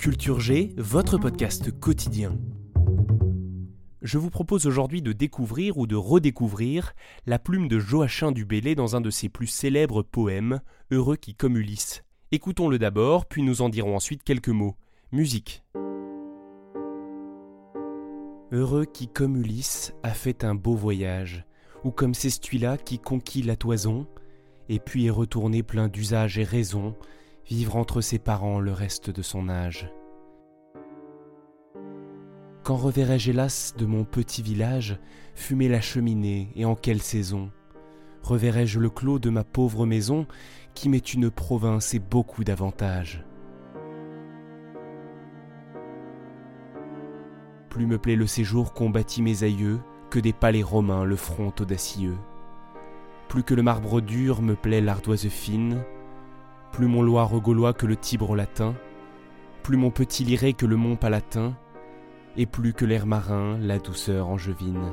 Culture G, votre podcast quotidien. Je vous propose aujourd'hui de découvrir ou de redécouvrir la plume de Joachim du Bellay dans un de ses plus célèbres poèmes, Heureux qui comme Ulysse. Écoutons-le d'abord, puis nous en dirons ensuite quelques mots. Musique. Heureux qui comme Ulysse a fait un beau voyage, ou comme Cestuila qui conquit la toison, et puis est retourné plein d'usage et raison, vivre entre ses parents le reste de son âge. Quand reverrai-je hélas de mon petit village fumer la cheminée et en quelle saison? Reverrai-je le clos de ma pauvre maison qui m'est une province et beaucoup d'avantages? Plus me plaît le séjour qu'ont bâti mes aïeux que des palais romains le front audacieux. Plus que le marbre dur me plaît l'ardoise fine, plus mon Loire gaulois que le Tibre latin, plus mon petit liré que le mont palatin, et plus que l'air marin la douceur angevine.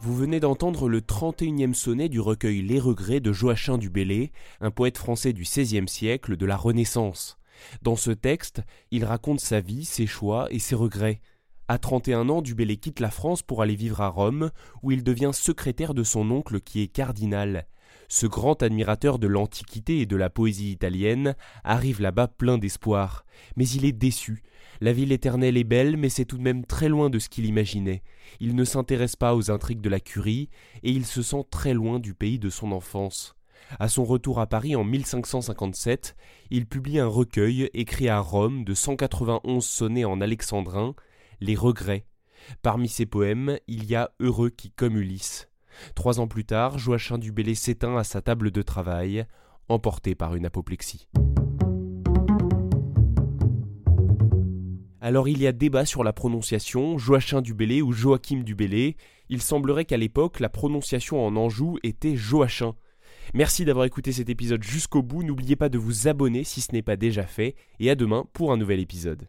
Vous venez d'entendre le 31e sonnet du recueil Les Regrets de Joachim du Bellay, un poète français du XVIe siècle de la Renaissance. Dans ce texte, il raconte sa vie, ses choix et ses regrets. À 31 ans, du Bellay quitte la France pour aller vivre à Rome, où il devient secrétaire de son oncle qui est cardinal. Ce grand admirateur de l'Antiquité et de la poésie italienne arrive là-bas plein d'espoir. Mais il est déçu. La ville éternelle est belle, mais c'est tout de même très loin de ce qu'il imaginait. Il ne s'intéresse pas aux intrigues de la curie, et il se sent très loin du pays de son enfance. À son retour à Paris en 1557, il publie un recueil écrit à Rome de 191 sonnets en alexandrin, Les Regrets. Parmi ses poèmes, il y a Heureux qui comme Ulysse. Trois ans plus tard, Joachim du Bellay s'éteint à sa table de travail, emporté par une apoplexie. Alors il y a débat sur la prononciation, Joachim du Bellay ou Joachim du Bellay. Il semblerait qu'à l'époque, la prononciation en Anjou était Joachim. Merci d'avoir écouté cet épisode jusqu'au bout, n'oubliez pas de vous abonner si ce n'est pas déjà fait, et à demain pour un nouvel épisode.